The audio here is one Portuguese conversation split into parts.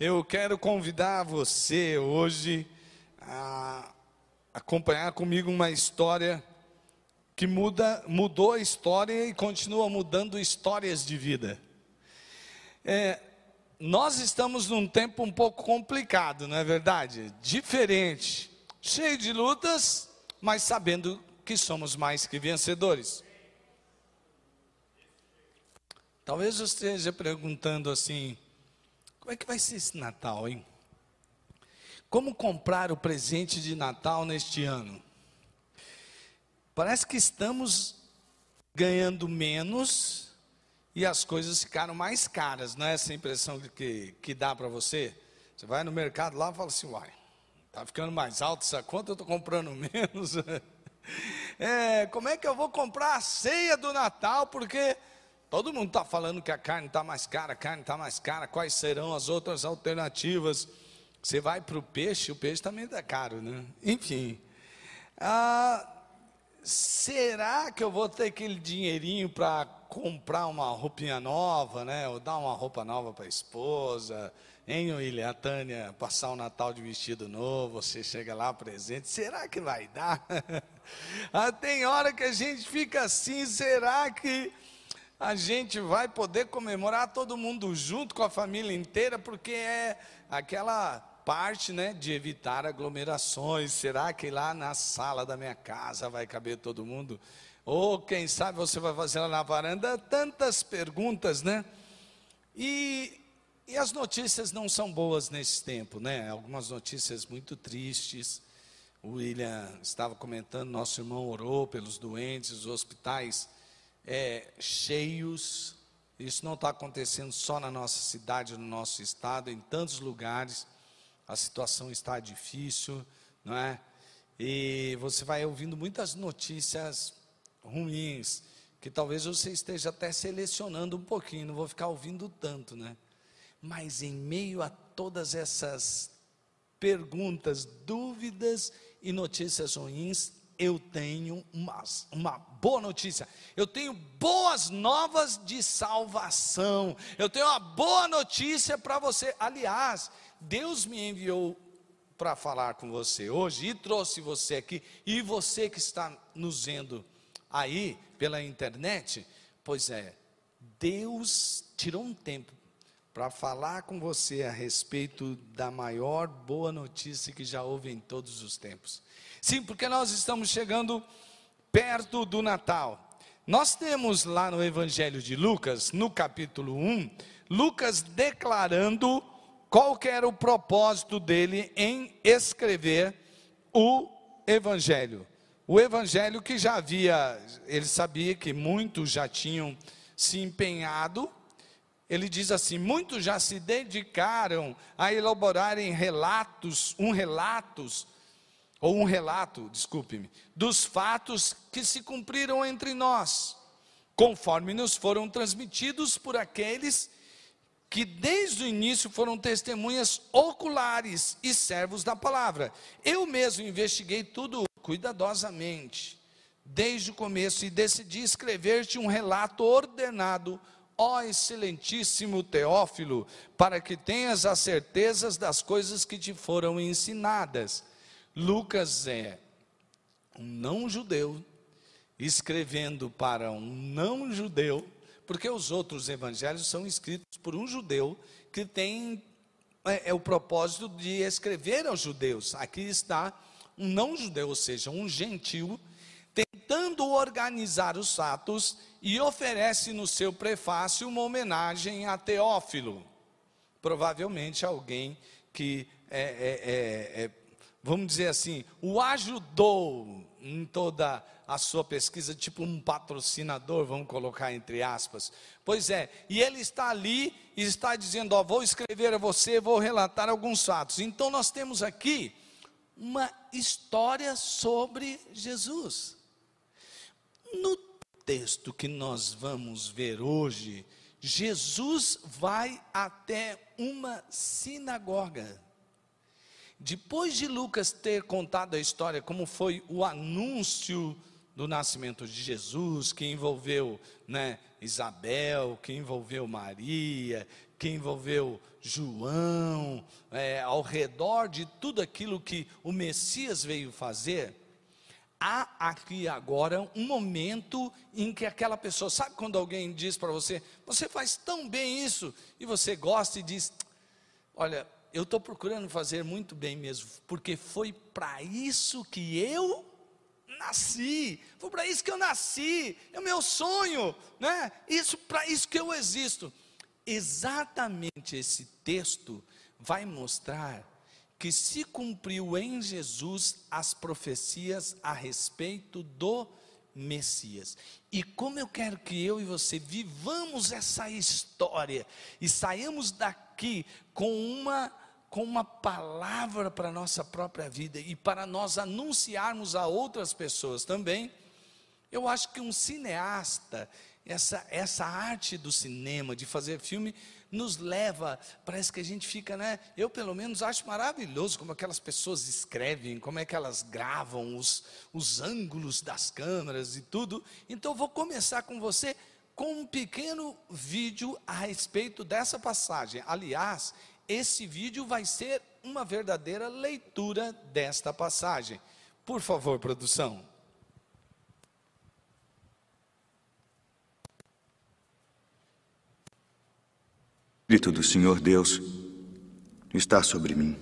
Eu quero convidar você hoje a acompanhar comigo uma história que muda, mudou a história e continua mudando histórias de vida. É, nós estamos num tempo um pouco complicado, não é verdade? Diferente, cheio de lutas, mas sabendo que somos mais que vencedores. Talvez você esteja perguntando assim: como é que vai ser esse Natal, hein? Como comprar o presente de Natal neste ano? Parece que estamos ganhando menos e as coisas ficaram mais caras, não é essa impressão que, que dá para você? Você vai no mercado lá e fala assim: uai, está ficando mais alto essa conta, eu estou comprando menos. É, como é que eu vou comprar a ceia do Natal? Porque Todo mundo está falando que a carne está mais cara, a carne está mais cara, quais serão as outras alternativas? Você vai para o peixe, o peixe também está caro, né? Enfim. Ah, será que eu vou ter aquele dinheirinho para comprar uma roupinha nova, né? Ou dar uma roupa nova para a esposa? Hein, William, a Tânia, passar o Natal de vestido novo, você chega lá presente, será que vai dar? ah, tem hora que a gente fica assim, será que a gente vai poder comemorar todo mundo junto com a família inteira, porque é aquela parte, né, de evitar aglomerações. Será que lá na sala da minha casa vai caber todo mundo? Ou quem sabe você vai fazer lá na varanda tantas perguntas, né? E, e as notícias não são boas nesse tempo, né? Algumas notícias muito tristes. O William estava comentando, nosso irmão orou pelos doentes, os hospitais é, cheios. Isso não está acontecendo só na nossa cidade, no nosso estado, em tantos lugares. A situação está difícil, não é? E você vai ouvindo muitas notícias ruins, que talvez você esteja até selecionando um pouquinho, não vou ficar ouvindo tanto, né? Mas em meio a todas essas perguntas, dúvidas e notícias ruins, eu tenho uma, uma boa notícia. Eu tenho boas novas de salvação. Eu tenho uma boa notícia para você. Aliás, Deus me enviou para falar com você hoje e trouxe você aqui. E você que está nos vendo aí pela internet, pois é, Deus tirou um tempo para falar com você a respeito da maior boa notícia que já houve em todos os tempos. Sim, porque nós estamos chegando perto do Natal. Nós temos lá no Evangelho de Lucas, no capítulo 1, Lucas declarando qual era o propósito dele em escrever o Evangelho. O Evangelho que já havia, ele sabia que muitos já tinham se empenhado ele diz assim: muitos já se dedicaram a elaborarem relatos, um relatos, ou um relato, desculpe-me, dos fatos que se cumpriram entre nós, conforme nos foram transmitidos por aqueles que desde o início foram testemunhas oculares e servos da palavra. Eu mesmo investiguei tudo cuidadosamente, desde o começo, e decidi escrever-te um relato ordenado ó excelentíssimo Teófilo, para que tenhas as certezas das coisas que te foram ensinadas. Lucas é um não-judeu escrevendo para um não-judeu, porque os outros evangelhos são escritos por um judeu que tem é, é o propósito de escrever aos judeus. Aqui está um não-judeu, ou seja, um gentil, tentando organizar os fatos e oferece no seu prefácio uma homenagem a Teófilo, provavelmente alguém que, é, é, é, é, vamos dizer assim, o ajudou em toda a sua pesquisa, tipo um patrocinador, vamos colocar entre aspas. Pois é, e ele está ali e está dizendo: Ó, vou escrever a você, vou relatar alguns fatos. Então nós temos aqui uma história sobre Jesus. No texto que nós vamos ver hoje, Jesus vai até uma sinagoga. Depois de Lucas ter contado a história, como foi o anúncio do nascimento de Jesus, que envolveu né, Isabel, que envolveu Maria, que envolveu João, é, ao redor de tudo aquilo que o Messias veio fazer, há aqui agora um momento em que aquela pessoa, sabe quando alguém diz para você, você faz tão bem isso, e você gosta e diz, olha, eu estou procurando fazer muito bem mesmo, porque foi para isso que eu nasci, foi para isso que eu nasci, é o meu sonho, né? Isso para isso que eu existo. Exatamente esse texto vai mostrar que se cumpriu em Jesus as profecias a respeito do Messias. E como eu quero que eu e você vivamos essa história e saímos daqui com uma com uma palavra para a nossa própria vida e para nós anunciarmos a outras pessoas também. Eu acho que um cineasta, essa, essa arte do cinema, de fazer filme, nos leva, parece que a gente fica, né? Eu, pelo menos, acho maravilhoso como aquelas pessoas escrevem, como é que elas gravam os, os ângulos das câmeras e tudo. Então, vou começar com você com um pequeno vídeo a respeito dessa passagem. Aliás, esse vídeo vai ser uma verdadeira leitura desta passagem. Por favor, produção. Espírito do Senhor Deus está sobre mim.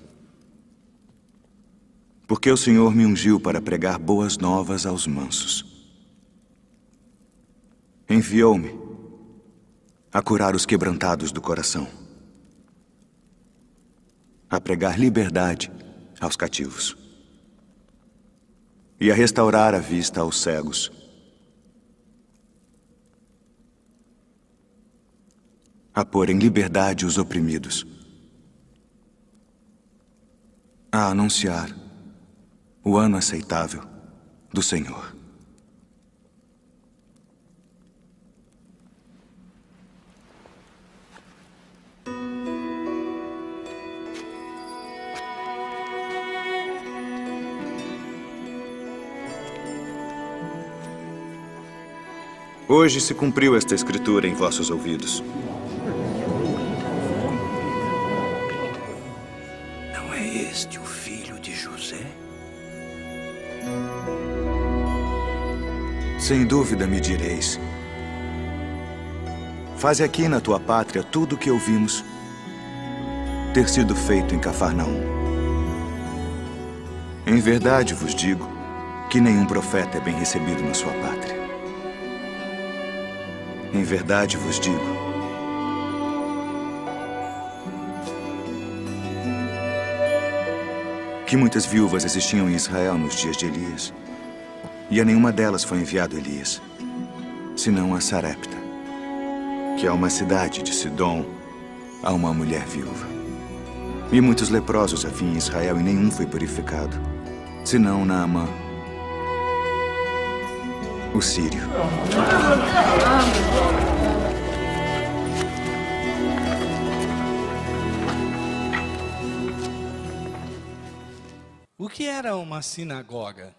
Porque o Senhor me ungiu para pregar boas novas aos mansos. Enviou-me a curar os quebrantados do coração, a pregar liberdade aos cativos e a restaurar a vista aos cegos a pôr em liberdade os oprimidos, a anunciar o ano aceitável do Senhor. Hoje se cumpriu esta escritura em vossos ouvidos. Sem dúvida me direis. Faze aqui na tua pátria tudo o que ouvimos ter sido feito em Cafarnaum. Em verdade vos digo que nenhum profeta é bem recebido na sua pátria. Em verdade vos digo. Que muitas viúvas existiam em Israel nos dias de Elias. E a nenhuma delas foi enviado Elias, senão a Sarepta, que é uma cidade de Sidom, a uma mulher viúva. E muitos leprosos havia em Israel e nenhum foi purificado, senão Naamã, o sírio. Que era uma sinagoga?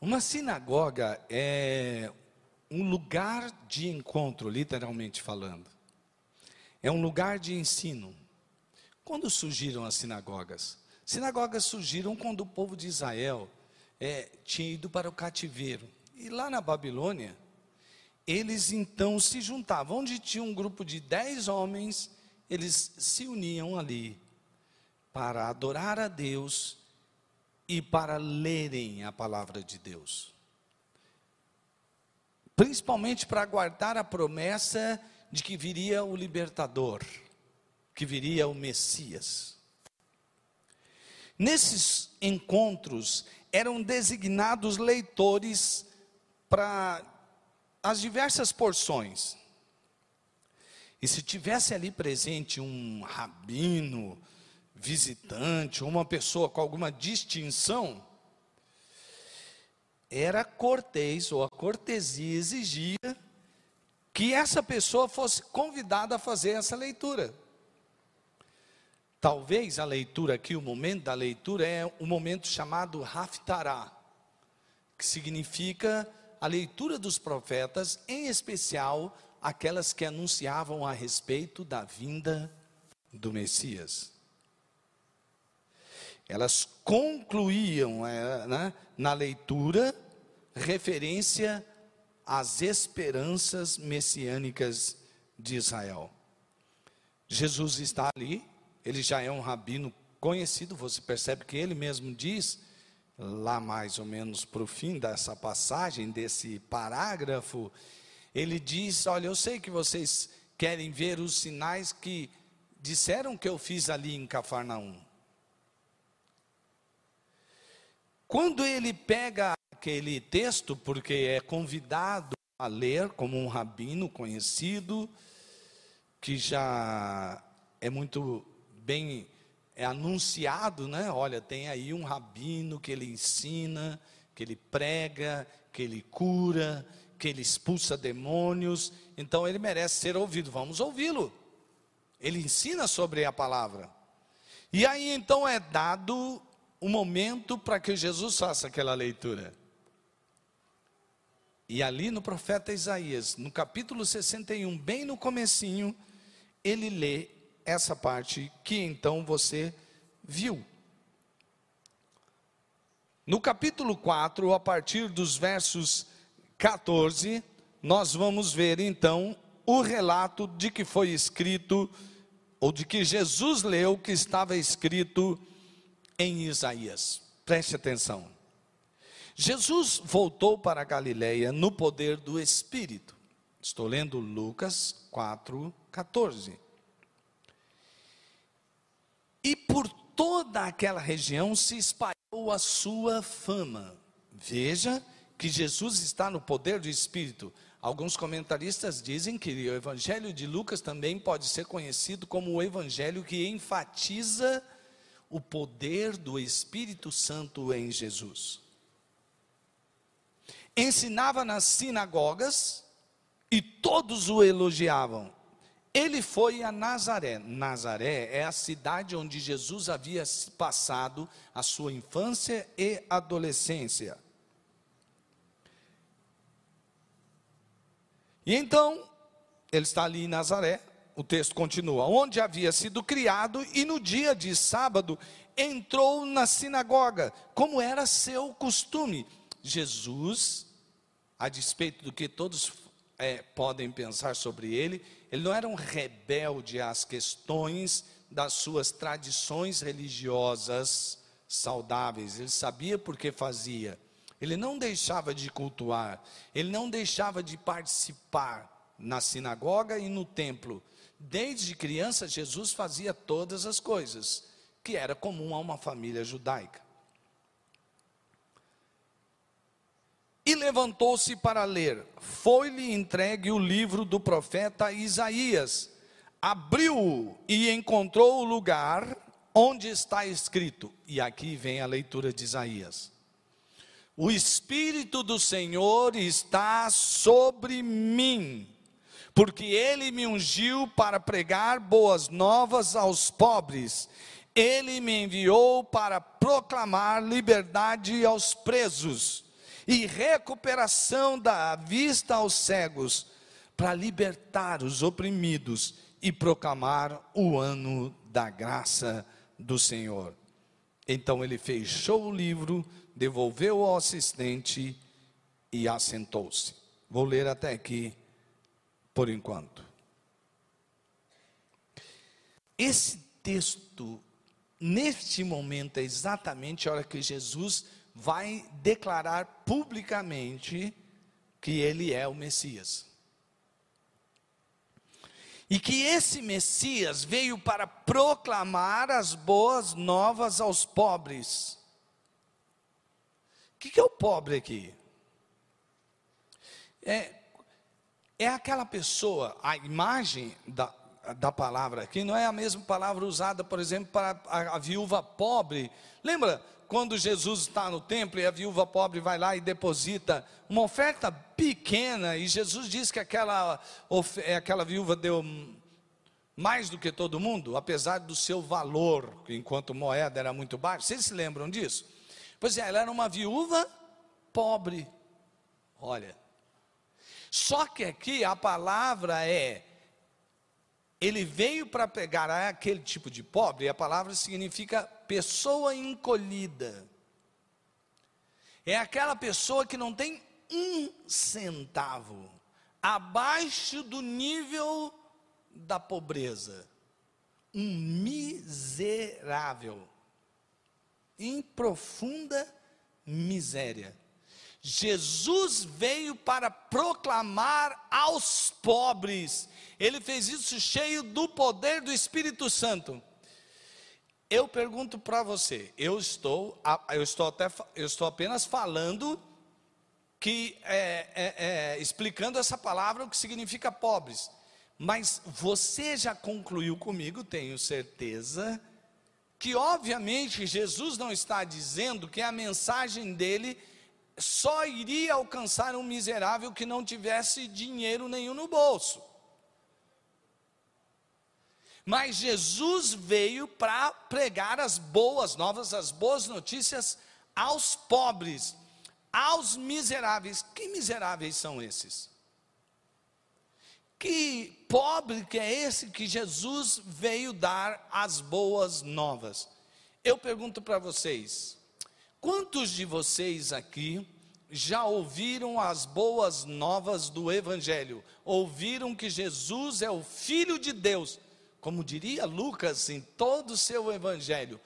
Uma sinagoga é um lugar de encontro, literalmente falando. É um lugar de ensino. Quando surgiram as sinagogas? Sinagogas surgiram quando o povo de Israel é, tinha ido para o cativeiro. E lá na Babilônia, eles então se juntavam. Onde tinha um grupo de dez homens, eles se uniam ali para adorar a Deus e para lerem a palavra de Deus. Principalmente para guardar a promessa de que viria o libertador, que viria o Messias. Nesses encontros eram designados leitores para as diversas porções. E se tivesse ali presente um rabino, visitante, uma pessoa com alguma distinção, era cortês, ou a cortesia exigia que essa pessoa fosse convidada a fazer essa leitura. Talvez a leitura aqui, o momento da leitura é um momento chamado Haftarah. que significa a leitura dos profetas, em especial aquelas que anunciavam a respeito da vinda do Messias. Elas concluíam é, né, na leitura referência às esperanças messiânicas de Israel. Jesus está ali, ele já é um rabino conhecido, você percebe que ele mesmo diz, lá mais ou menos para o fim dessa passagem, desse parágrafo, ele diz: Olha, eu sei que vocês querem ver os sinais que disseram que eu fiz ali em Cafarnaum. Quando ele pega aquele texto, porque é convidado a ler como um rabino conhecido, que já é muito bem é anunciado, né? Olha, tem aí um rabino que ele ensina, que ele prega, que ele cura, que ele expulsa demônios, então ele merece ser ouvido. Vamos ouvi-lo. Ele ensina sobre a palavra. E aí então é dado o momento para que Jesus faça aquela leitura. E ali no profeta Isaías, no capítulo 61, bem no comecinho, ele lê essa parte que então você viu. No capítulo 4, a partir dos versos 14, nós vamos ver então o relato de que foi escrito, ou de que Jesus leu que estava escrito em Isaías. Preste atenção. Jesus voltou para Galiléia no poder do Espírito. Estou lendo Lucas 4, 14. E por toda aquela região se espalhou a sua fama. Veja que Jesus está no poder do Espírito. Alguns comentaristas dizem que o Evangelho de Lucas também pode ser conhecido como o Evangelho que enfatiza o poder do Espírito Santo em Jesus. Ensinava nas sinagogas e todos o elogiavam. Ele foi a Nazaré. Nazaré é a cidade onde Jesus havia passado a sua infância e adolescência. E então, ele está ali em Nazaré, o texto continua, onde havia sido criado, e no dia de sábado entrou na sinagoga, como era seu costume. Jesus, a despeito do que todos é, podem pensar sobre ele, ele não era um rebelde às questões das suas tradições religiosas saudáveis, ele sabia por que fazia, ele não deixava de cultuar, ele não deixava de participar na sinagoga e no templo. Desde criança, Jesus fazia todas as coisas que era comum a uma família judaica. E levantou-se para ler. Foi-lhe entregue o livro do profeta Isaías. Abriu e encontrou o lugar onde está escrito. E aqui vem a leitura de Isaías. O Espírito do Senhor está sobre mim, porque ele me ungiu para pregar boas novas aos pobres. Ele me enviou para proclamar liberdade aos presos e recuperação da vista aos cegos, para libertar os oprimidos e proclamar o ano da graça do Senhor. Então ele fechou o livro, devolveu ao assistente e assentou-se. Vou ler até aqui por enquanto. Esse texto, neste momento, é exatamente a hora que Jesus vai declarar publicamente que ele é o Messias. E que esse Messias veio para proclamar as boas novas aos pobres. O que, que é o pobre aqui? É, é aquela pessoa, a imagem da, da palavra aqui não é a mesma palavra usada, por exemplo, para a, a viúva pobre. Lembra quando Jesus está no templo e a viúva pobre vai lá e deposita uma oferta pequena, e Jesus diz que aquela, é, aquela viúva deu mais do que todo mundo, apesar do seu valor, enquanto moeda era muito baixo. Vocês se lembram disso? Pois é, ela era uma viúva pobre. Olha. Só que aqui a palavra é ele veio para pegar aquele tipo de pobre, e a palavra significa pessoa encolhida. É aquela pessoa que não tem um centavo, abaixo do nível da pobreza. Um miserável, em profunda miséria. Jesus veio para proclamar aos pobres, ele fez isso cheio do poder do Espírito Santo. Eu pergunto para você, eu estou, eu estou até, eu estou apenas falando que é, é, é, explicando essa palavra o que significa pobres. Mas você já concluiu comigo, tenho certeza, que obviamente Jesus não está dizendo que a mensagem dele só iria alcançar um miserável que não tivesse dinheiro nenhum no bolso. Mas Jesus veio para pregar as boas novas, as boas notícias aos pobres, aos miseráveis. Que miseráveis são esses? Que pobre que é esse que Jesus veio dar as boas novas? Eu pergunto para vocês, quantos de vocês aqui já ouviram as boas novas do Evangelho? Ouviram que Jesus é o Filho de Deus? como diria Lucas em todo o seu evangelho,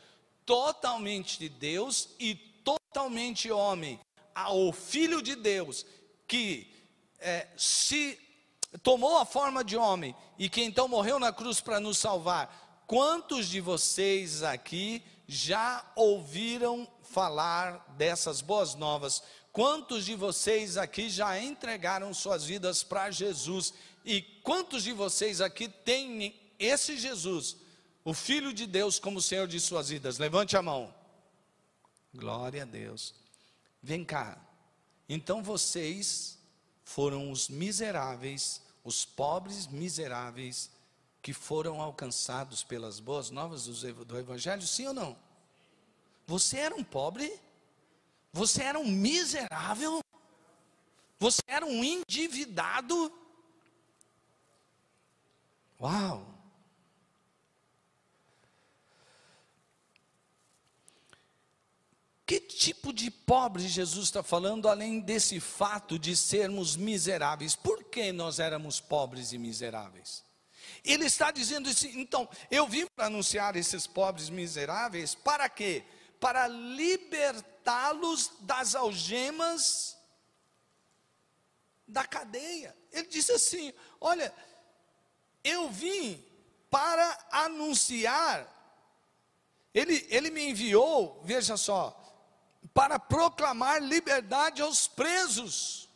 totalmente de Deus e totalmente homem, o Filho de Deus, que é, se tomou a forma de homem e que então morreu na cruz para nos salvar. Quantos de vocês aqui já ouviram falar dessas boas novas? Quantos de vocês aqui já entregaram suas vidas para Jesus? E quantos de vocês aqui têm esse Jesus, o Filho de Deus, como Senhor de suas vidas. Levante a mão. Glória a Deus. Vem cá. Então vocês foram os miseráveis, os pobres miseráveis, que foram alcançados pelas boas novas do Evangelho, sim ou não? Você era um pobre? Você era um miserável? Você era um endividado? Uau! Que tipo de pobre Jesus está falando, além desse fato de sermos miseráveis? Por que nós éramos pobres e miseráveis? Ele está dizendo assim, então, eu vim para anunciar esses pobres miseráveis, para quê? Para libertá-los das algemas da cadeia. Ele disse assim: Olha, eu vim para anunciar. Ele, ele me enviou, veja só, para proclamar liberdade aos presos.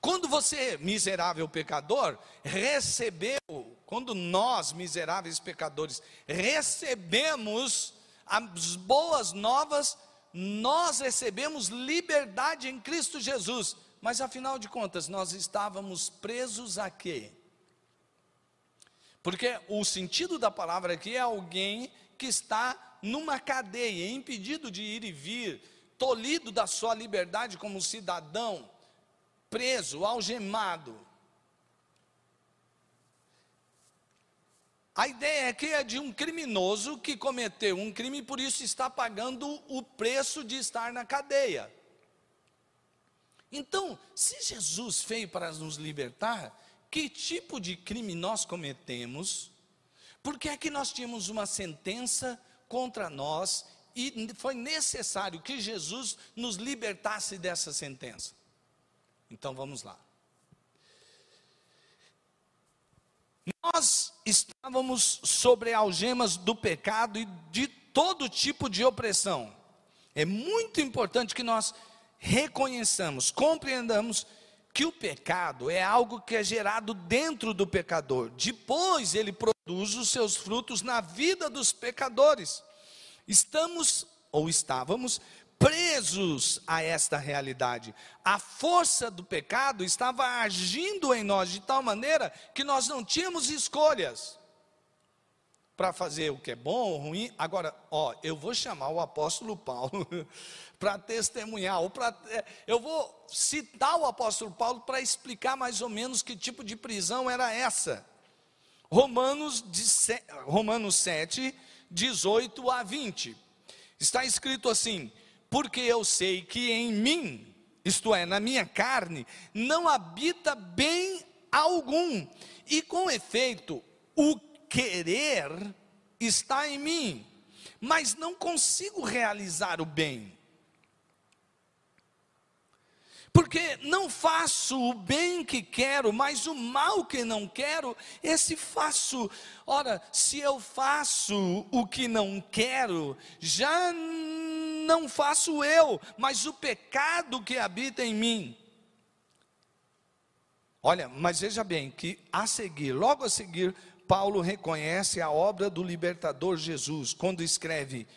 Quando você, miserável pecador, recebeu, quando nós, miseráveis pecadores, recebemos as boas novas, nós recebemos liberdade em Cristo Jesus. Mas afinal de contas, nós estávamos presos a quê? Porque o sentido da palavra aqui é alguém que está numa cadeia, impedido de ir e vir, tolhido da sua liberdade como cidadão, preso, algemado. A ideia aqui é de um criminoso que cometeu um crime e por isso está pagando o preço de estar na cadeia. Então, se Jesus veio para nos libertar, que tipo de crime nós cometemos? Porque é que nós tínhamos uma sentença contra nós e foi necessário que Jesus nos libertasse dessa sentença. Então vamos lá. Nós estávamos sobre algemas do pecado e de todo tipo de opressão. É muito importante que nós reconheçamos, compreendamos que o pecado é algo que é gerado dentro do pecador. Depois ele produz os seus frutos na vida dos pecadores. Estamos ou estávamos presos a esta realidade. A força do pecado estava agindo em nós de tal maneira que nós não tínhamos escolhas. para fazer o que é bom ou ruim. Agora, ó, eu vou chamar o apóstolo Paulo para testemunhar, ou para é, eu vou citar o apóstolo Paulo para explicar mais ou menos que tipo de prisão era essa. Romanos, Romanos 7, 18 a 20. Está escrito assim: Porque eu sei que em mim, isto é, na minha carne, não habita bem algum, e com efeito, o querer está em mim, mas não consigo realizar o bem. Porque não faço o bem que quero, mas o mal que não quero, esse faço. Ora, se eu faço o que não quero, já não faço eu, mas o pecado que habita em mim. Olha, mas veja bem que a seguir, logo a seguir, Paulo reconhece a obra do libertador Jesus, quando escreve: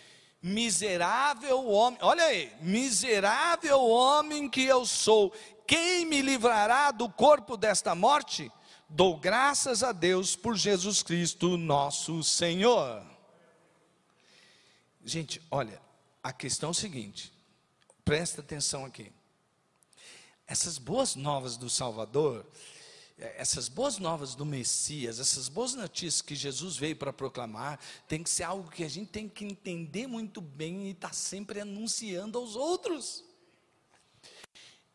Miserável homem, olha aí, miserável homem que eu sou, quem me livrará do corpo desta morte? Dou graças a Deus por Jesus Cristo, nosso Senhor. Gente, olha, a questão é o seguinte, presta atenção aqui. Essas boas novas do Salvador, essas boas novas do Messias, essas boas notícias que Jesus veio para proclamar, tem que ser algo que a gente tem que entender muito bem e estar tá sempre anunciando aos outros.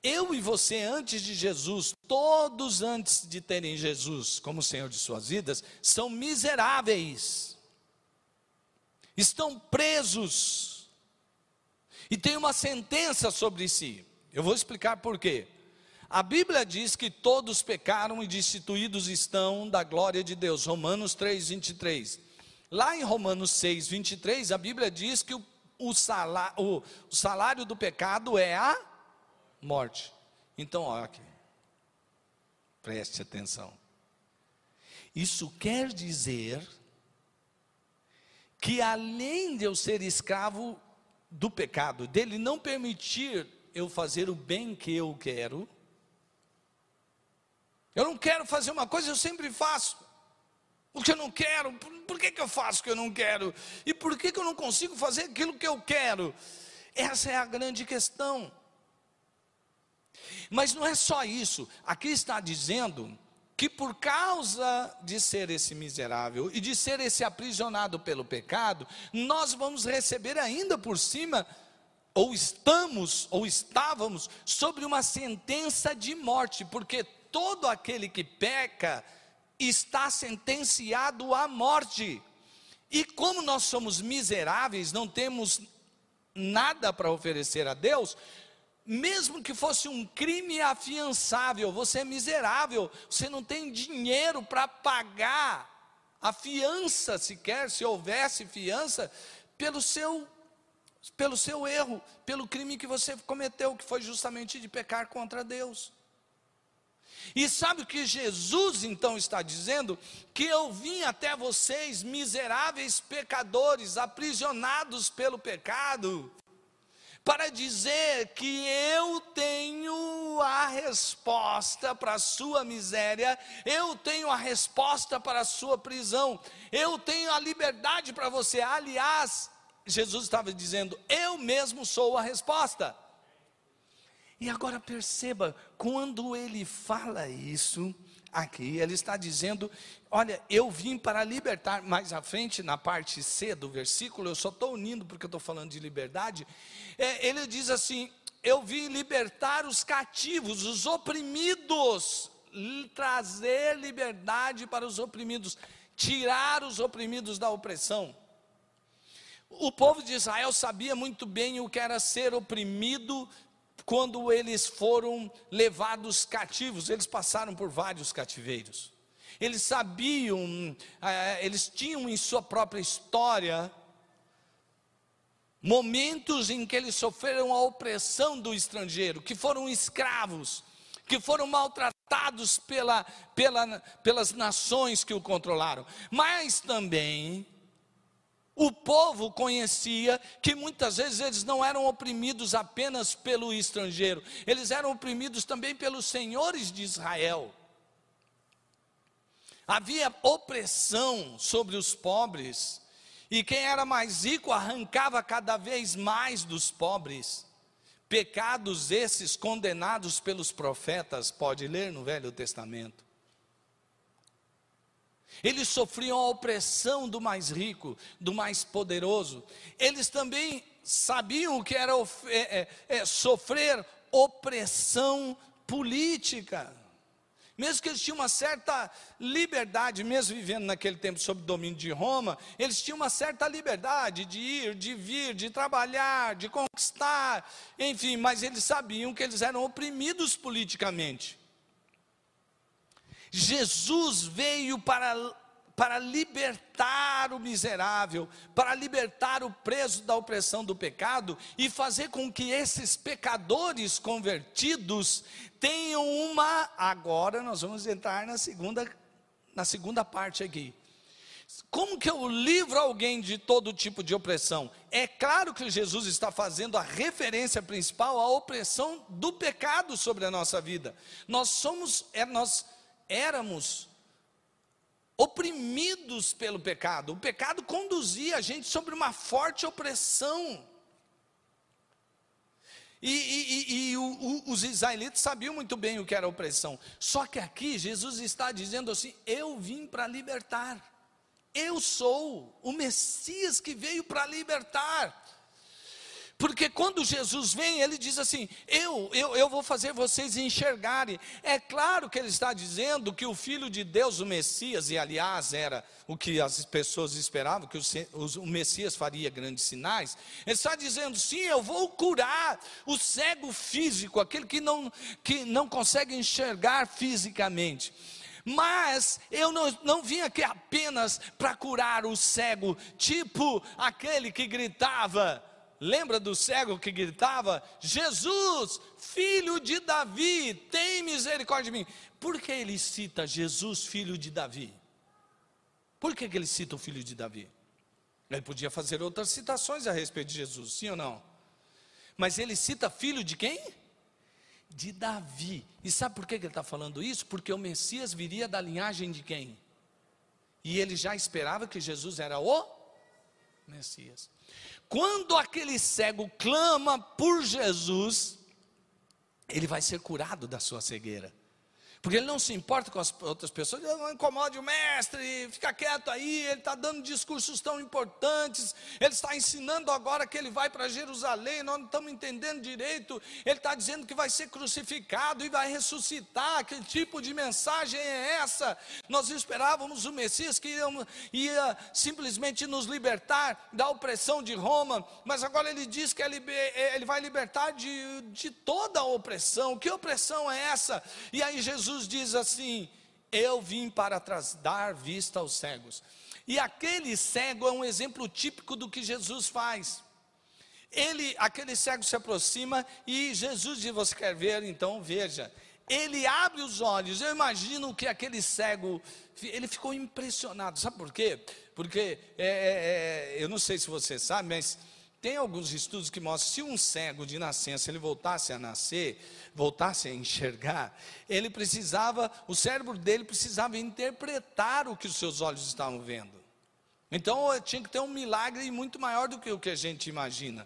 Eu e você, antes de Jesus, todos antes de terem Jesus como Senhor de suas vidas, são miseráveis, estão presos, e tem uma sentença sobre si. Eu vou explicar por quê. A Bíblia diz que todos pecaram e destituídos estão da glória de Deus. Romanos 3, 23. Lá em Romanos 6, 23, a Bíblia diz que o, o, salário, o, o salário do pecado é a morte. Então, olha aqui. Preste atenção. Isso quer dizer que além de eu ser escravo do pecado, dele não permitir eu fazer o bem que eu quero, eu não quero fazer uma coisa, eu sempre faço. Porque eu não quero, por, por que, que eu faço o que eu não quero? E por que, que eu não consigo fazer aquilo que eu quero? Essa é a grande questão. Mas não é só isso, aqui está dizendo que por causa de ser esse miserável e de ser esse aprisionado pelo pecado, nós vamos receber ainda por cima, ou estamos, ou estávamos, sobre uma sentença de morte, porque todo aquele que peca está sentenciado à morte. E como nós somos miseráveis, não temos nada para oferecer a Deus, mesmo que fosse um crime afiançável, você é miserável, você não tem dinheiro para pagar a fiança, sequer, se houvesse fiança, pelo seu, pelo seu erro, pelo crime que você cometeu, que foi justamente de pecar contra Deus. E sabe o que Jesus então está dizendo? Que eu vim até vocês, miseráveis pecadores, aprisionados pelo pecado, para dizer que eu tenho a resposta para a sua miséria, eu tenho a resposta para a sua prisão, eu tenho a liberdade para você. Aliás, Jesus estava dizendo: eu mesmo sou a resposta. E agora perceba, quando ele fala isso, aqui, ele está dizendo: Olha, eu vim para libertar. Mais à frente, na parte C do versículo, eu só estou unindo porque eu estou falando de liberdade. É, ele diz assim: Eu vim libertar os cativos, os oprimidos, trazer liberdade para os oprimidos, tirar os oprimidos da opressão. O povo de Israel sabia muito bem o que era ser oprimido quando eles foram levados cativos, eles passaram por vários cativeiros. Eles sabiam, eh, eles tinham em sua própria história momentos em que eles sofreram a opressão do estrangeiro, que foram escravos, que foram maltratados pela, pela, pelas nações que o controlaram, mas também o povo conhecia que muitas vezes eles não eram oprimidos apenas pelo estrangeiro, eles eram oprimidos também pelos senhores de Israel. Havia opressão sobre os pobres, e quem era mais rico arrancava cada vez mais dos pobres. Pecados esses condenados pelos profetas, pode ler no Velho Testamento. Eles sofriam a opressão do mais rico, do mais poderoso. Eles também sabiam o que era é, é, é, sofrer opressão política. Mesmo que eles tinham uma certa liberdade, mesmo vivendo naquele tempo sob domínio de Roma, eles tinham uma certa liberdade de ir, de vir, de trabalhar, de conquistar, enfim, mas eles sabiam que eles eram oprimidos politicamente. Jesus veio para para libertar o miserável, para libertar o preso da opressão do pecado e fazer com que esses pecadores convertidos tenham uma. Agora nós vamos entrar na segunda, na segunda parte aqui. Como que eu livro alguém de todo tipo de opressão? É claro que Jesus está fazendo a referência principal à opressão do pecado sobre a nossa vida. Nós somos, é, nós éramos oprimidos pelo pecado. O pecado conduzia a gente sobre uma forte opressão. E, e, e o, o, os israelitas sabiam muito bem o que era opressão. Só que aqui Jesus está dizendo assim: Eu vim para libertar. Eu sou o Messias que veio para libertar. Porque quando Jesus vem, ele diz assim: eu, eu, eu vou fazer vocês enxergarem. É claro que ele está dizendo que o Filho de Deus, o Messias, e aliás era o que as pessoas esperavam, que o, Messias faria grandes sinais. Ele está dizendo: sim, eu vou curar o cego físico, aquele que não, que não consegue enxergar fisicamente. Mas eu não, não vim aqui apenas para curar o cego, tipo aquele que gritava Lembra do cego que gritava: Jesus, filho de Davi, tem misericórdia de mim. Por que ele cita Jesus, filho de Davi? Por que, que ele cita o filho de Davi? Ele podia fazer outras citações a respeito de Jesus, sim ou não? Mas ele cita filho de quem? De Davi. E sabe por que, que ele está falando isso? Porque o Messias viria da linhagem de quem? E ele já esperava que Jesus era o Messias. Quando aquele cego clama por Jesus, ele vai ser curado da sua cegueira. Porque ele não se importa com as outras pessoas, ele não incomode o mestre, fica quieto aí, ele está dando discursos tão importantes, ele está ensinando agora que ele vai para Jerusalém, nós não estamos entendendo direito, ele está dizendo que vai ser crucificado e vai ressuscitar, que tipo de mensagem é essa? Nós esperávamos o Messias que ia, ia simplesmente nos libertar da opressão de Roma, mas agora ele diz que ele, ele vai libertar de, de toda a opressão, que opressão é essa? E aí Jesus Jesus diz assim: Eu vim para dar vista aos cegos. E aquele cego é um exemplo típico do que Jesus faz. Ele, aquele cego se aproxima e Jesus diz: Você quer ver? Então veja. Ele abre os olhos. Eu imagino que aquele cego, ele ficou impressionado. Sabe por quê? Porque é, é, é eu não sei se você sabe, mas tem alguns estudos que mostram se um cego de nascença ele voltasse a nascer, voltasse a enxergar, ele precisava, o cérebro dele precisava interpretar o que os seus olhos estavam vendo. Então tinha que ter um milagre muito maior do que o que a gente imagina.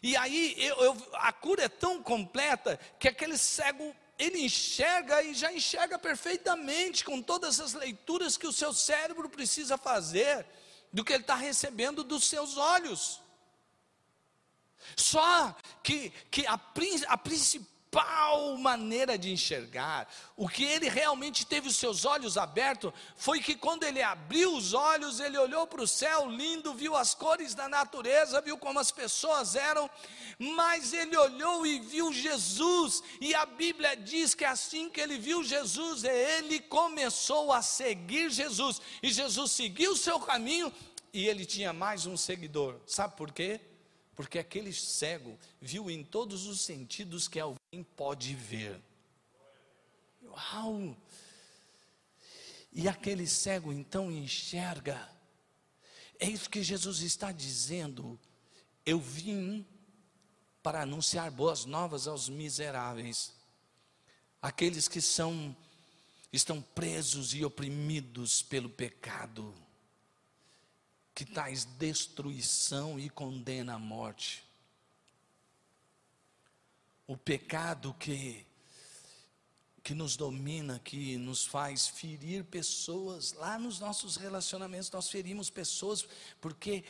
E aí eu, eu, a cura é tão completa que aquele cego ele enxerga e já enxerga perfeitamente com todas as leituras que o seu cérebro precisa fazer do que ele está recebendo dos seus olhos. Só que, que a, a principal maneira de enxergar, o que ele realmente teve os seus olhos abertos, foi que quando ele abriu os olhos, ele olhou para o céu lindo, viu as cores da natureza, viu como as pessoas eram, mas ele olhou e viu Jesus, e a Bíblia diz que assim que ele viu Jesus, ele começou a seguir Jesus, e Jesus seguiu o seu caminho, e ele tinha mais um seguidor. Sabe por quê? Porque aquele cego viu em todos os sentidos que alguém pode ver. Uau! E aquele cego então enxerga. É isso que Jesus está dizendo. Eu vim para anunciar boas novas aos miseráveis, aqueles que são estão presos e oprimidos pelo pecado, que traz destruição e condena à morte. O pecado que que nos domina, que nos faz ferir pessoas. Lá nos nossos relacionamentos nós ferimos pessoas porque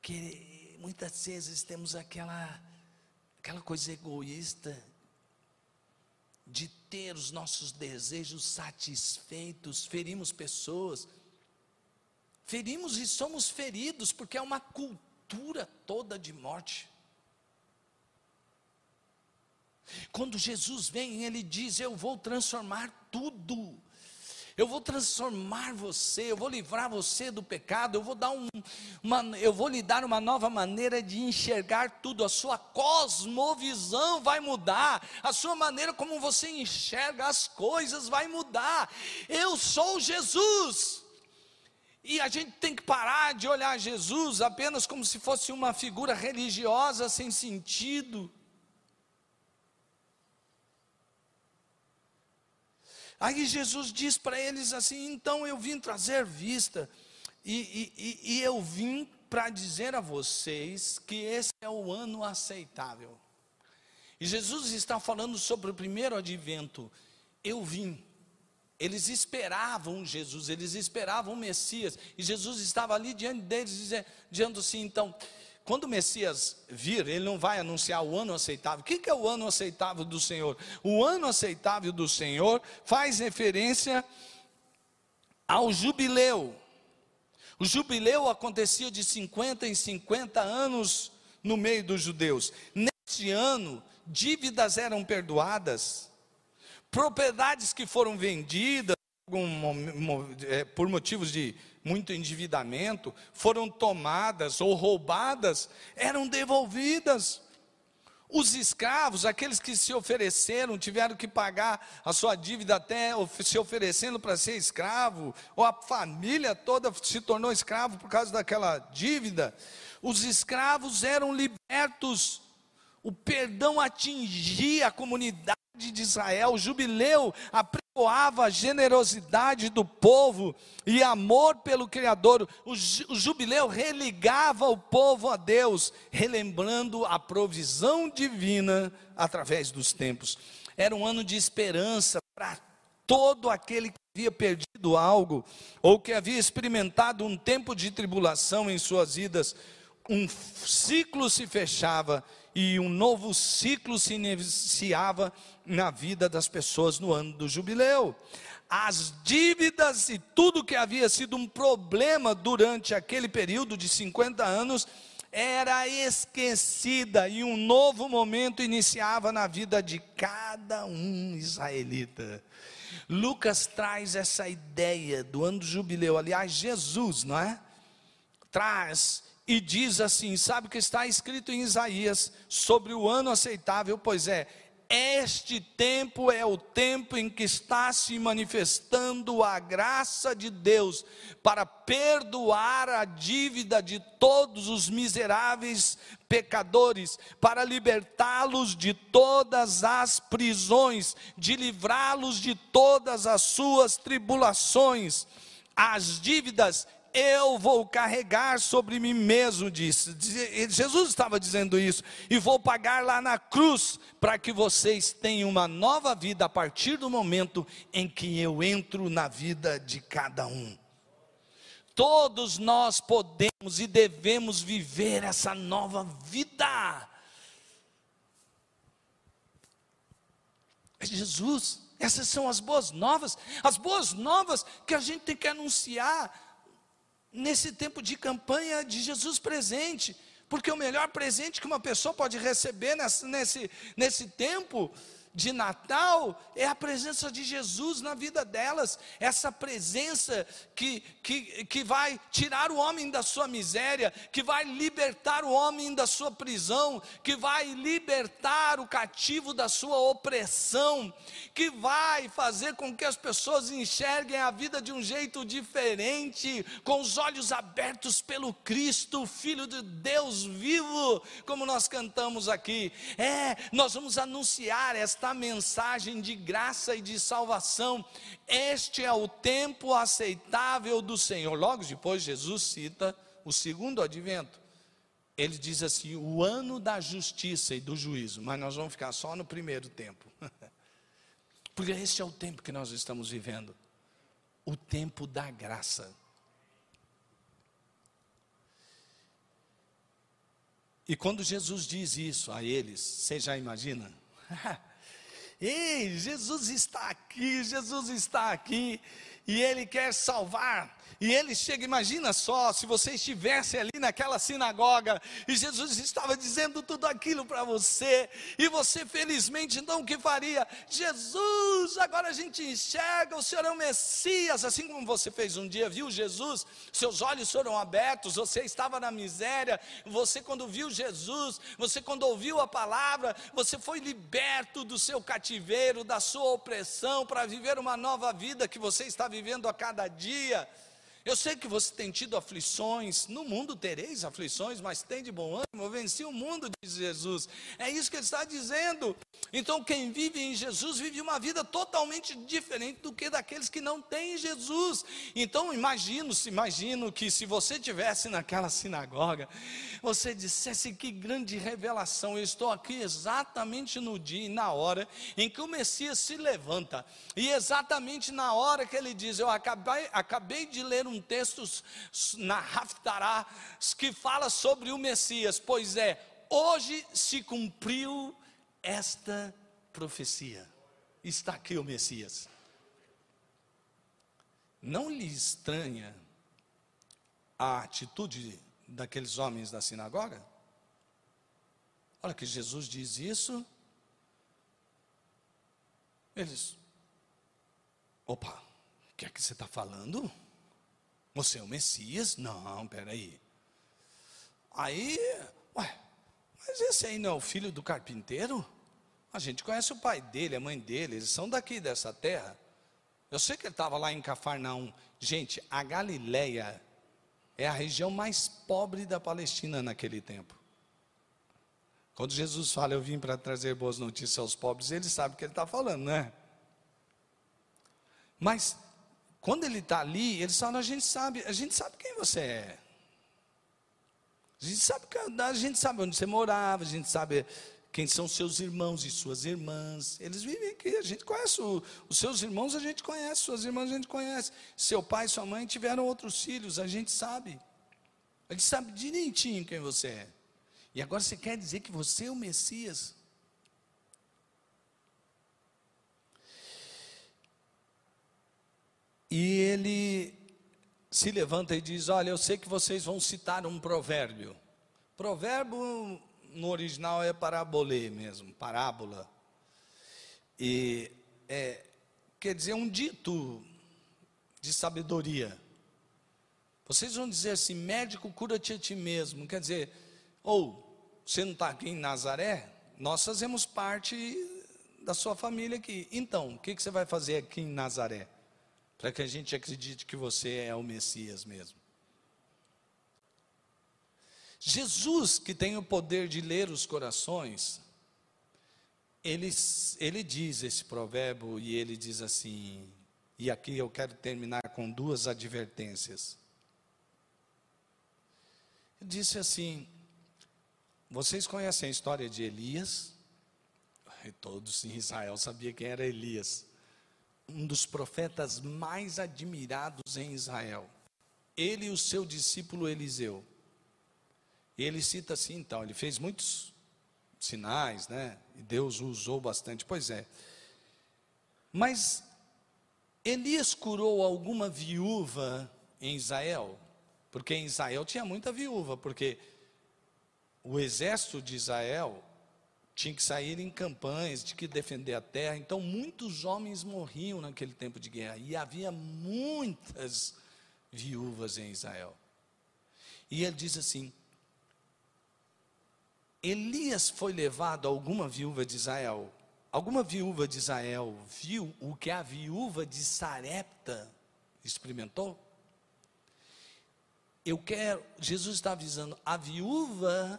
que muitas vezes temos aquela aquela coisa egoísta de ter os nossos desejos satisfeitos, ferimos pessoas. Ferimos e somos feridos porque é uma cultura toda de morte. Quando Jesus vem, ele diz: Eu vou transformar tudo. Eu vou transformar você, eu vou livrar você do pecado, eu vou dar um, uma, eu vou lhe dar uma nova maneira de enxergar tudo, a sua cosmovisão vai mudar, a sua maneira como você enxerga as coisas vai mudar. Eu sou Jesus. E a gente tem que parar de olhar Jesus apenas como se fosse uma figura religiosa sem sentido. Aí Jesus diz para eles assim: então eu vim trazer vista, e, e, e eu vim para dizer a vocês que esse é o ano aceitável. E Jesus está falando sobre o primeiro advento. Eu vim. Eles esperavam Jesus, eles esperavam o Messias. E Jesus estava ali diante deles, dizendo, assim: então, quando o Messias vir, ele não vai anunciar o ano aceitável. O que é o ano aceitável do Senhor? O ano aceitável do Senhor faz referência ao jubileu. O jubileu acontecia de 50 em 50 anos no meio dos judeus. Neste ano, dívidas eram perdoadas, propriedades que foram vendidas é, por motivos de muito endividamento, foram tomadas ou roubadas, eram devolvidas. Os escravos, aqueles que se ofereceram, tiveram que pagar a sua dívida até se oferecendo para ser escravo, ou a família toda se tornou escravo por causa daquela dívida. Os escravos eram libertos, o perdão atingia a comunidade de Israel, o jubileu apregoava a generosidade do povo e amor pelo Criador. O, jubileu religava o povo a Deus, relembrando a provisão divina através dos tempos. Era um ano de esperança para todo aquele que havia perdido algo ou que havia experimentado um tempo de tribulação em suas vidas. Um ciclo se fechava e um novo ciclo se iniciava na vida das pessoas no ano do jubileu. As dívidas e tudo que havia sido um problema durante aquele período de 50 anos era esquecida e um novo momento iniciava na vida de cada um israelita. Lucas traz essa ideia do ano do jubileu, aliás, Jesus, não é? Traz e diz assim: sabe o que está escrito em Isaías sobre o ano aceitável? Pois é, este tempo é o tempo em que está se manifestando a graça de Deus para perdoar a dívida de todos os miseráveis pecadores, para libertá-los de todas as prisões, de livrá-los de todas as suas tribulações. As dívidas eu vou carregar sobre mim mesmo, disse. Jesus estava dizendo isso, e vou pagar lá na cruz, para que vocês tenham uma nova vida a partir do momento em que eu entro na vida de cada um. Todos nós podemos e devemos viver essa nova vida. É Jesus, essas são as boas novas, as boas novas que a gente tem que anunciar nesse tempo de campanha de Jesus presente, porque o melhor presente que uma pessoa pode receber nesse, nesse, nesse tempo de Natal é a presença de Jesus na vida delas, essa presença que, que, que vai tirar o homem da sua miséria, que vai libertar o homem da sua prisão, que vai libertar o cativo da sua opressão, que vai fazer com que as pessoas enxerguem a vida de um jeito diferente, com os olhos abertos pelo Cristo, Filho de Deus vivo, como nós cantamos aqui. É, nós vamos anunciar esta esta mensagem de graça e de salvação. Este é o tempo aceitável do Senhor. Logo depois, Jesus cita o segundo advento. Ele diz assim: o ano da justiça e do juízo, mas nós vamos ficar só no primeiro tempo. Porque este é o tempo que nós estamos vivendo o tempo da graça. E quando Jesus diz isso a eles, você já imagina? Ei, Jesus está aqui, Jesus está aqui, e Ele quer salvar e ele chega, imagina só, se você estivesse ali naquela sinagoga e Jesus estava dizendo tudo aquilo para você, e você felizmente então o que faria? Jesus, agora a gente enxerga, o Senhor é o Messias, assim como você fez um dia, viu Jesus, seus olhos foram abertos, você estava na miséria, você quando viu Jesus, você quando ouviu a palavra, você foi liberto do seu cativeiro, da sua opressão, para viver uma nova vida que você está vivendo a cada dia. Eu sei que você tem tido aflições, no mundo tereis aflições, mas tem de bom ânimo, eu venci o mundo, diz Jesus. É isso que ele está dizendo. Então, quem vive em Jesus vive uma vida totalmente diferente do que daqueles que não têm Jesus. Então, imagino, imagino que se você tivesse naquela sinagoga, você dissesse que grande revelação, eu estou aqui exatamente no dia e na hora em que o Messias se levanta, e exatamente na hora que ele diz: Eu acabei, acabei de ler um texto na Haftarah que fala sobre o Messias, pois é, hoje se cumpriu esta profecia. Está aqui o Messias. Não lhe estranha a atitude daqueles homens da sinagoga? Olha que Jesus diz isso. Eles, opa, o que é que você está falando? Você é o Messias? Não, peraí. Aí, ué, mas esse aí não é o filho do carpinteiro? A gente conhece o pai dele, a mãe dele, eles são daqui dessa terra. Eu sei que ele estava lá em Cafarnaum. Gente, a Galileia é a região mais pobre da Palestina naquele tempo. Quando Jesus fala, eu vim para trazer boas notícias aos pobres, ele sabe o que ele está falando, né? Mas quando ele está ali, ele fala, a gente sabe, a gente sabe quem você é. A gente sabe, a gente sabe onde você morava, a gente sabe quem são seus irmãos e suas irmãs. Eles vivem aqui, a gente conhece o, os seus irmãos, a gente conhece, suas irmãs a gente conhece. Seu pai e sua mãe tiveram outros filhos, a gente sabe. A gente sabe direitinho quem você é. E agora você quer dizer que você é o Messias? E ele se levanta e diz: Olha, eu sei que vocês vão citar um provérbio. Provérbio no original é parabolê mesmo, parábola. E é, quer dizer um dito de sabedoria. Vocês vão dizer assim: médico, cura-te a ti mesmo. Quer dizer, ou você não está aqui em Nazaré? Nós fazemos parte da sua família aqui. Então, o que, que você vai fazer aqui em Nazaré? Para que a gente acredite que você é o Messias mesmo. Jesus, que tem o poder de ler os corações, ele, ele diz esse provérbio e ele diz assim, e aqui eu quero terminar com duas advertências. Ele disse assim: vocês conhecem a história de Elias? Todos em Israel sabiam quem era Elias um dos profetas mais admirados em Israel. Ele e o seu discípulo Eliseu. Ele cita assim, então, ele fez muitos sinais, né? E Deus o usou bastante. Pois é. Mas Elias curou alguma viúva em Israel? Porque em Israel tinha muita viúva, porque o exército de Israel tinha que sair em campanhas, tinha que defender a terra. Então, muitos homens morriam naquele tempo de guerra. E havia muitas viúvas em Israel. E ele diz assim: Elias foi levado a alguma viúva de Israel. Alguma viúva de Israel viu o que a viúva de Sarepta experimentou? Eu quero, Jesus está avisando, a viúva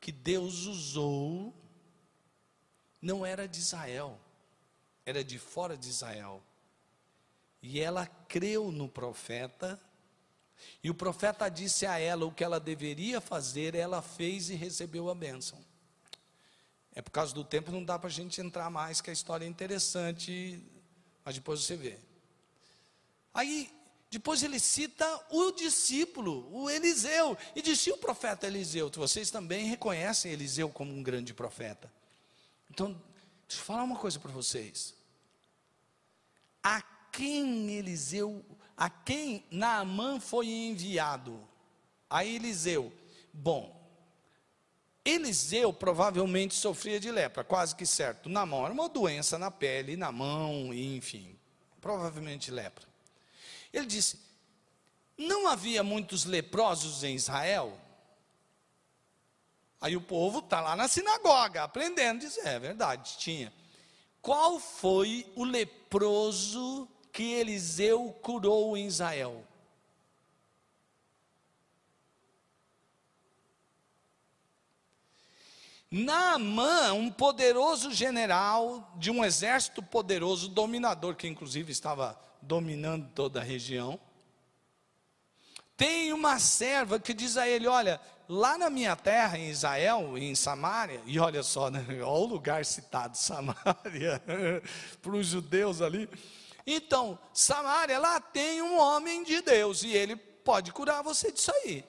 que Deus usou não era de Israel, era de fora de Israel. E ela creu no profeta, e o profeta disse a ela o que ela deveria fazer, ela fez e recebeu a bênção. É por causa do tempo, não dá para a gente entrar mais, que a história é interessante, mas depois você vê. Aí, depois ele cita o discípulo, o Eliseu, e disse o profeta Eliseu. Vocês também reconhecem Eliseu como um grande profeta. Então, deixa eu falar uma coisa para vocês. A quem Eliseu, a quem Naamã foi enviado? A Eliseu. Bom, Eliseu provavelmente sofria de lepra, quase que certo. Na mão, era uma doença na pele, na mão, enfim, provavelmente lepra. Ele disse: Não havia muitos leprosos em Israel? Aí o povo está lá na sinagoga, aprendendo, diz: É verdade, tinha. Qual foi o leproso que Eliseu curou em Israel? Naamã, um poderoso general de um exército poderoso, dominador, que inclusive estava dominando toda a região, tem uma serva que diz a ele: Olha, lá na minha terra, em Israel, em Samaria, e olha só, né, olha o lugar citado, Samaria, para os judeus ali. Então, Samaria, lá tem um homem de Deus, e ele pode curar você disso aí.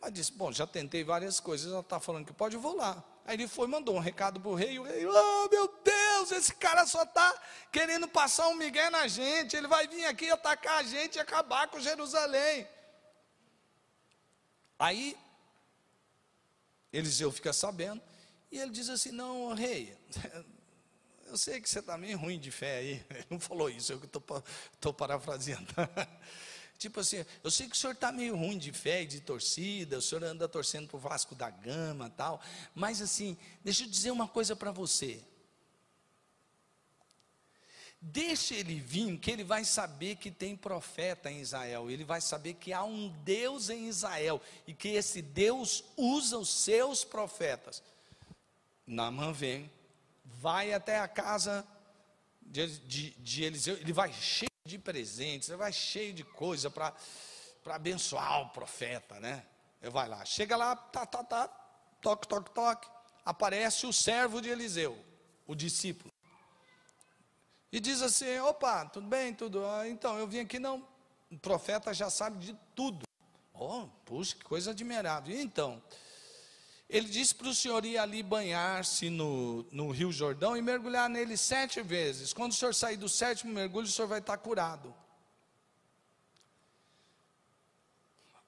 Mas disse: Bom, já tentei várias coisas, ela está falando que pode, eu vou lá. Aí ele foi, mandou um recado para o rei, e o rei, oh meu Deus, esse cara só está querendo passar um migué na gente, ele vai vir aqui atacar a gente e acabar com Jerusalém. Aí, Eliseu fica sabendo, e ele diz assim: Não, rei, eu sei que você está meio ruim de fé aí. Ele não falou isso, eu estou parafraseando. Tipo assim, eu sei que o senhor está meio ruim de fé e de torcida, o senhor anda torcendo para o Vasco da Gama tal, mas assim, deixa eu dizer uma coisa para você. Deixa ele vir, que ele vai saber que tem profeta em Israel, ele vai saber que há um Deus em Israel e que esse Deus usa os seus profetas. Naamã vem, vai até a casa de, de, de Eliseu, ele vai cheio de presentes, ele vai cheio de coisa para abençoar o profeta, né? Ele vai lá, chega lá, tá, tá, tá, toque, toque, toque, aparece o servo de Eliseu, o discípulo. E diz assim: opa, tudo bem, tudo. Ah, então, eu vim aqui, não. O profeta já sabe de tudo. Oh, puxa, que coisa admirável. Então, ele disse para o senhor ir ali banhar-se no, no Rio Jordão e mergulhar nele sete vezes. Quando o senhor sair do sétimo mergulho, o senhor vai estar curado.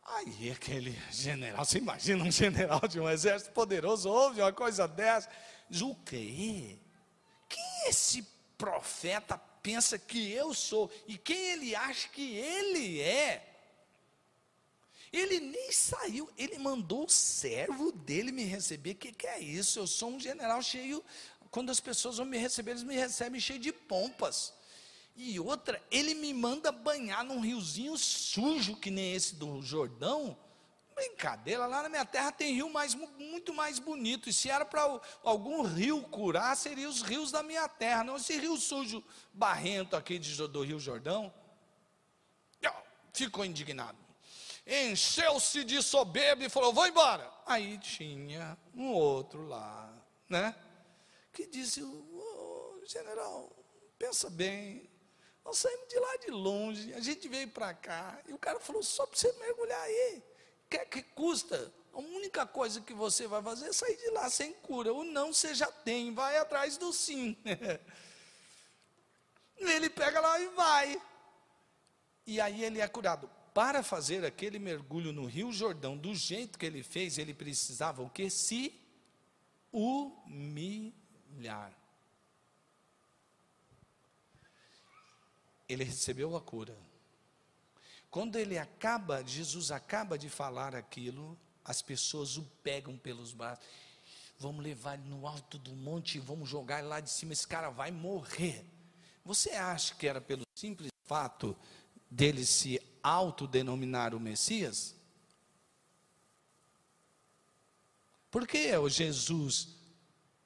Aí aquele general, você imagina um general de um exército poderoso, ouve uma coisa dessa, diz o quê? Quem é esse profeta pensa que eu sou e quem ele acha que ele é. Ele nem saiu, ele mandou o servo dele me receber. O que, que é isso? Eu sou um general cheio. Quando as pessoas vão me receber, eles me recebem cheio de pompas. E outra, ele me manda banhar num riozinho sujo que nem esse do Jordão. Brincadeira, lá na minha terra tem rio mais, muito mais bonito. E se era para algum rio curar, seriam os rios da minha terra, não esse rio sujo, barrento aqui do Rio Jordão. Ficou indignado. Encheu-se de soberba e falou: Vou embora. Aí tinha um outro lá, né? Que disse: oh, General, pensa bem. Nós saímos de lá de longe, a gente veio para cá. E o cara falou: Só para você mergulhar aí quer que custa? A única coisa que você vai fazer é sair de lá sem cura. O não você já tem, vai atrás do sim. ele pega lá e vai. E aí ele é curado. Para fazer aquele mergulho no Rio Jordão, do jeito que ele fez, ele precisava o que? Se humilhar. Ele recebeu a cura. Quando ele acaba, Jesus acaba de falar aquilo, as pessoas o pegam pelos braços. Vamos levar ele no alto do monte e vamos jogar ele lá de cima. Esse cara vai morrer. Você acha que era pelo simples fato dele se autodenominar o Messias? Por que o Jesus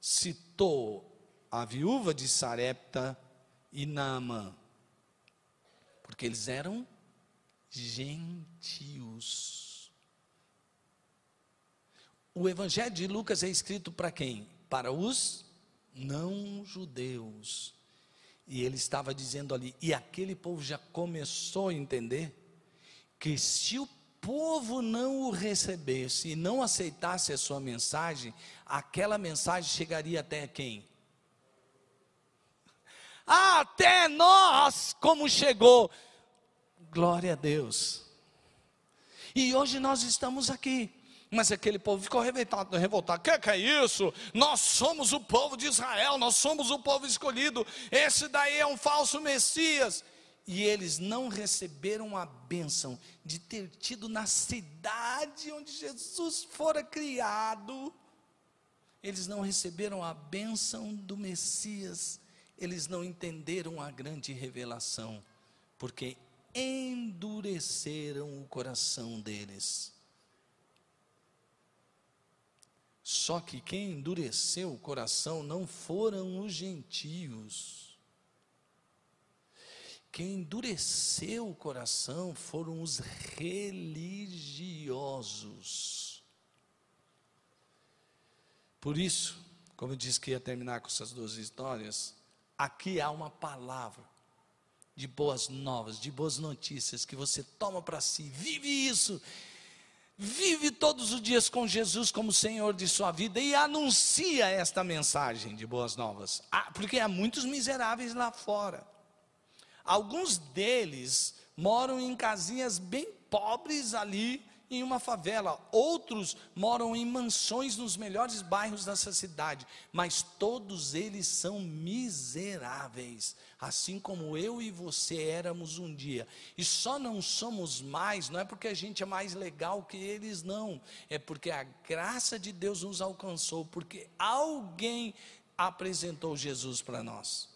citou a viúva de Sarepta e Naamã, porque eles eram gentios. O evangelho de Lucas é escrito para quem? Para os não judeus. E ele estava dizendo ali, e aquele povo já começou a entender que se o povo não o recebesse e não aceitasse a sua mensagem, aquela mensagem chegaria até quem? Até nós, como chegou. Glória a Deus. E hoje nós estamos aqui. Mas aquele povo ficou revoltado, revoltado. Que que é isso? Nós somos o povo de Israel, nós somos o povo escolhido. Esse daí é um falso Messias. E eles não receberam a bênção de ter tido na cidade onde Jesus fora criado. Eles não receberam a bênção do Messias. Eles não entenderam a grande revelação, porque endureceram o coração deles. Só que quem endureceu o coração não foram os gentios. Quem endureceu o coração foram os religiosos. Por isso, como eu disse que ia terminar com essas duas histórias, aqui há uma palavra de boas novas, de boas notícias que você toma para si, vive isso Vive todos os dias com Jesus como Senhor de sua vida e anuncia esta mensagem de boas novas. Ah, porque há muitos miseráveis lá fora. Alguns deles moram em casinhas bem pobres ali em uma favela, outros moram em mansões nos melhores bairros dessa cidade, mas todos eles são miseráveis, assim como eu e você éramos um dia. E só não somos mais, não é porque a gente é mais legal que eles, não, é porque a graça de Deus nos alcançou, porque alguém apresentou Jesus para nós.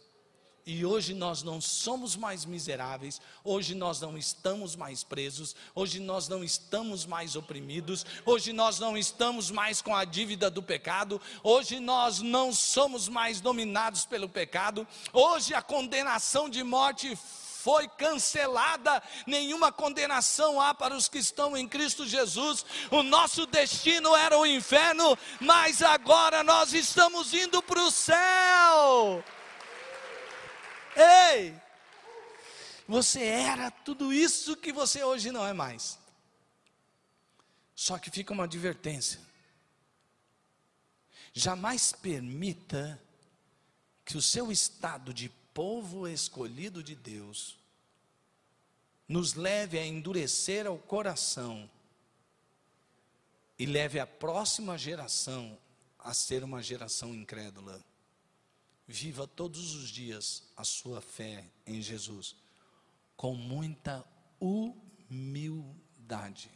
E hoje nós não somos mais miseráveis, hoje nós não estamos mais presos, hoje nós não estamos mais oprimidos, hoje nós não estamos mais com a dívida do pecado, hoje nós não somos mais dominados pelo pecado, hoje a condenação de morte foi cancelada, nenhuma condenação há para os que estão em Cristo Jesus. O nosso destino era o inferno, mas agora nós estamos indo para o céu. Ei! Você era tudo isso que você hoje não é mais. Só que fica uma advertência. Jamais permita que o seu estado de povo escolhido de Deus nos leve a endurecer o coração e leve a próxima geração a ser uma geração incrédula. Viva todos os dias a sua fé em Jesus com muita humildade.